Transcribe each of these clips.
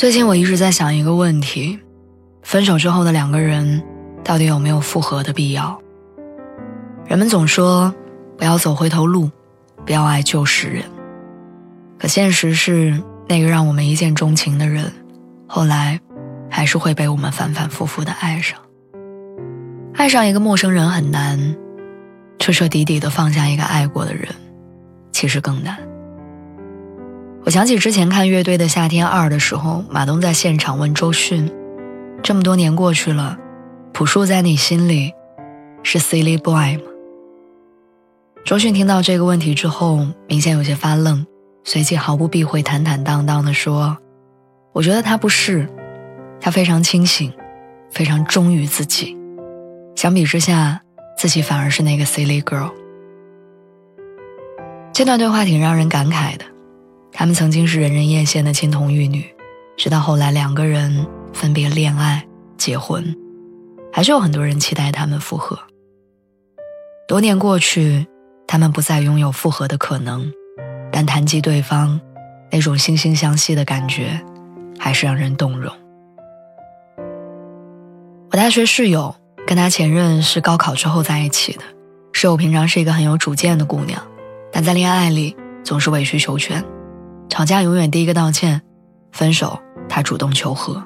最近我一直在想一个问题：分手之后的两个人，到底有没有复合的必要？人们总说不要走回头路，不要爱旧时人。可现实是，那个让我们一见钟情的人，后来还是会被我们反反复复的爱上。爱上一个陌生人很难，彻彻底底的放下一个爱过的人，其实更难。我想起之前看《乐队的夏天二》的时候，马东在现场问周迅：“这么多年过去了，朴树在你心里是 silly boy 吗？”周迅听到这个问题之后，明显有些发愣，随即毫不避讳、坦坦荡荡地说：“我觉得他不是，他非常清醒，非常忠于自己。相比之下，自己反而是那个 silly girl。”这段对话挺让人感慨的。他们曾经是人人艳羡的金童玉女，直到后来两个人分别恋爱、结婚，还是有很多人期待他们复合。多年过去，他们不再拥有复合的可能，但谈及对方，那种惺惺相惜的感觉，还是让人动容。我大学室友跟他前任是高考之后在一起的，室友平常是一个很有主见的姑娘，但在恋爱里总是委曲求全。吵架永远第一个道歉，分手他主动求和，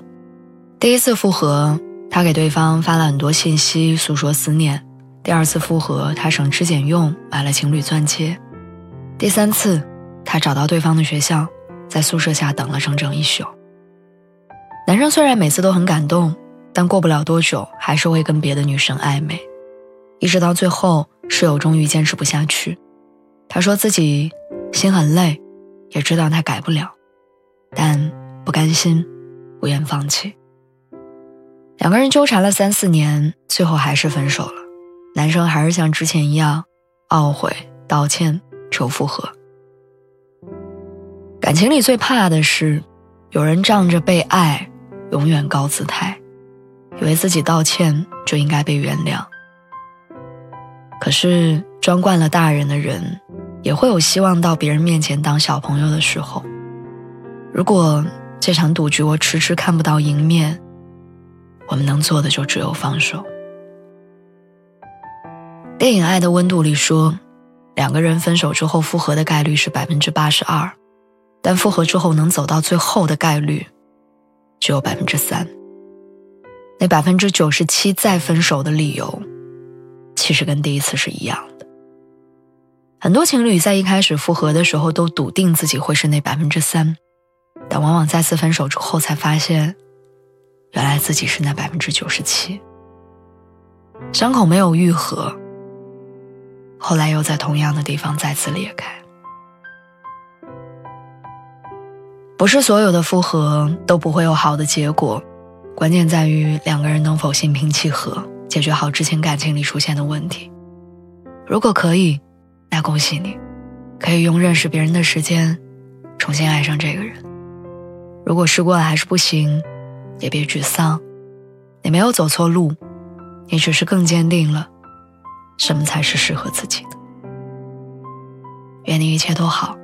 第一次复合他给对方发了很多信息诉说思念，第二次复合他省吃俭用买了情侣钻戒，第三次他找到对方的学校，在宿舍下等了整整一宿。男生虽然每次都很感动，但过不了多久还是会跟别的女生暧昧，一直到最后室友终于坚持不下去，他说自己心很累。也知道他改不了，但不甘心，不愿放弃。两个人纠缠了三四年，最后还是分手了。男生还是像之前一样，懊悔、道歉、求复合。感情里最怕的是，有人仗着被爱，永远高姿态，以为自己道歉就应该被原谅。可是装惯了大人的人。也会有希望到别人面前当小朋友的时候。如果这场赌局我迟迟看不到赢面，我们能做的就只有放手。电影《爱的温度》里说，两个人分手之后复合的概率是百分之八十二，但复合之后能走到最后的概率只有百分之三。那百分之九十七再分手的理由，其实跟第一次是一样。很多情侣在一开始复合的时候都笃定自己会是那百分之三，但往往再次分手之后才发现，原来自己是那百分之九十七。伤口没有愈合，后来又在同样的地方再次裂开。不是所有的复合都不会有好的结果，关键在于两个人能否心平气和解决好之前感情里出现的问题。如果可以。那恭喜你，可以用认识别人的时间，重新爱上这个人。如果试过了还是不行，也别沮丧，你没有走错路，你只是更坚定了，什么才是适合自己的。愿你一切都好，